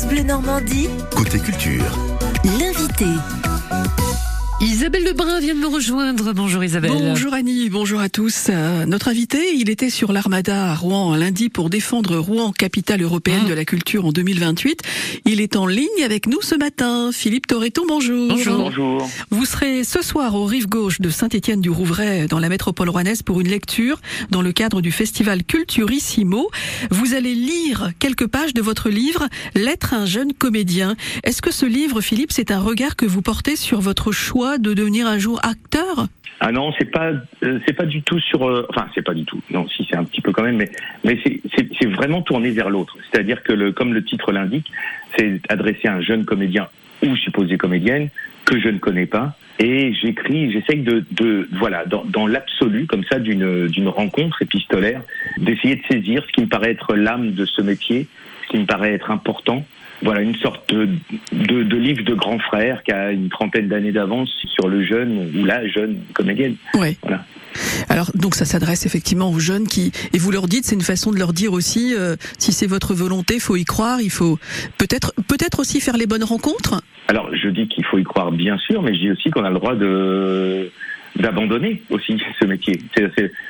France Bleu Normandie, Côté culture. l'invité. Isabelle Lebrun vient de me rejoindre. Bonjour Isabelle. Bonjour Annie, bonjour à tous. Euh, notre invité, il était sur l'Armada à Rouen lundi pour défendre Rouen, capitale européenne Mmh. de la culture en 2028. Il est en ligne avec nous ce matin. Philippe Torreton, bonjour. Bonjour. Bonjour. Vous serez ce soir au rive gauche de Saint-Étienne-du-Rouvray dans la métropole rouennaise pour une lecture dans le cadre du festival Culturissimo. Vous allez lire quelques pages de votre livre L'être un jeune comédien. Est-ce que ce livre, Philippe, c'est un regard que vous portez sur votre choix de devenir un jour acteur Ah non, c'est pas, euh, c'est pas du tout sur. euh, enfin, c'est pas du tout. Non, si c'est un petit peu quand même, mais mais c'est, vraiment tourné vers l'autre. C'est-à-dire que le, comme le titre l'indique, c'est adressé à un jeune comédien ou supposé comédienne que je ne connais pas. Et j'écris, j'essaye de, de voilà, dans, dans l'absolu, comme ça, d'une, d'une rencontre épistolaire, d'essayer de saisir ce qui me paraît être l'âme de ce métier, ce qui me paraît être important. Voilà, une sorte de, de, de livre de grand frère qui a une trentaine d'années d'avance sur le jeune ou la jeune comédienne. Ouais. Voilà. Alors donc ça s'adresse effectivement aux jeunes qui et vous leur dites c'est une façon de leur dire aussi euh, si c'est votre volonté faut y croire il faut peut-être peut-être aussi faire les bonnes rencontres? Alors, je dis qu'il faut y croire, bien sûr, mais je dis aussi qu'on a le droit de d'abandonner aussi ce métier.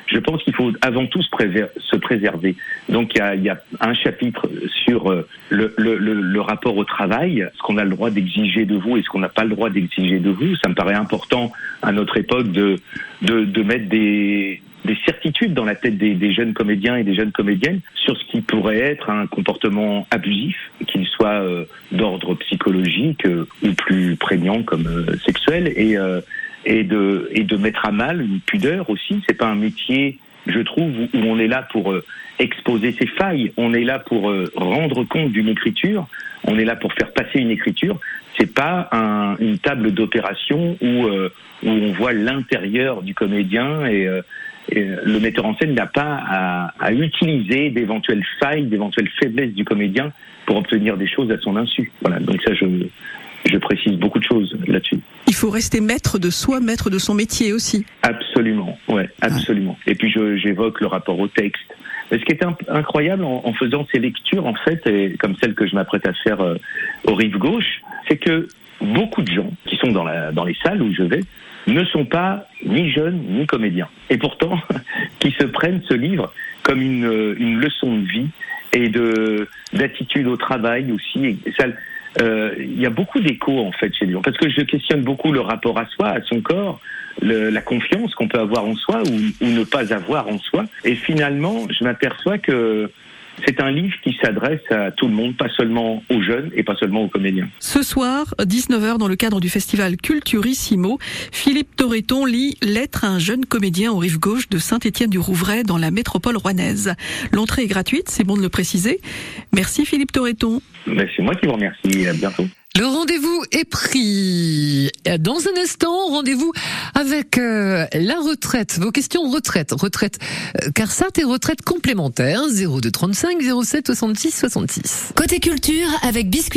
Je pense qu'il faut avant tout se, préser- se préserver. Donc il y a, un chapitre sur euh, le, rapport au travail, ce qu'on a le droit d'exiger de vous et ce qu'on n'a pas le droit d'exiger de vous. Ça me paraît important à notre époque de, de, mettre des, des certitudes dans la tête des, jeunes comédiens et des jeunes comédiennes sur ce qui pourrait être un comportement abusif, qu'il soit euh, d'ordre psychologique euh, ou plus prégnant comme sexuel, et, et, de, et de mettre à mal une pudeur aussi. C'est pas un métier, je trouve, où, on est là pour euh, exposer ses failles, on est là pour euh, rendre compte d'une écriture, on est là pour faire passer une écriture. C'est pas un- une table d'opération où, euh, où on voit l'intérieur du comédien et, le metteur en scène n'a pas à, à utiliser d'éventuelles failles, d'éventuelles faiblesses du comédien pour obtenir des choses à son insu. Voilà, donc ça, je, je précise beaucoup de choses là-dessus. il faut rester maître de soi maître de son métier aussi Absolument, ouais, absolument. Et puis j'évoque le rapport au texte. Mais ce qui est incroyable en, en faisant ces lectures, en fait, et comme celle que je m'apprête à faire euh, au rive gauche, c'est que beaucoup de gens qui sont dans, la, dans les salles où je vais ne sont pas ni jeunes ni comédiens. Et pourtant, qui se prennent ce livre comme une, euh, une leçon de vie et de d'attitude au travail aussi. Ça, euh, il y a beaucoup d'écho en fait chez gens parce que je questionne beaucoup le rapport à soi, à son corps, la confiance qu'on peut avoir en soi ou ne pas avoir en soi. Et finalement, je m'aperçois que c'est un livre qui s'adresse à tout le monde, pas seulement aux jeunes et pas seulement aux comédiens. ce soir 19h dans le cadre du festival Culturissimo Philippe Torreton lit L'être à un jeune comédien aux rives gauche de Saint-Étienne-du-Rouvray dans la métropole rouennaise l'entrée est gratuite c'est bon de le préciser merci Philippe Torreton Mais c'est moi qui vous remercie. À bientôt. Le rendez-vous est pris. Dans un instant, rendez-vous avec euh, la retraite. Vos questions retraite, retraite euh, CARSAT et retraite complémentaire 0235 07 66 66. Côté culture avec Biscuit.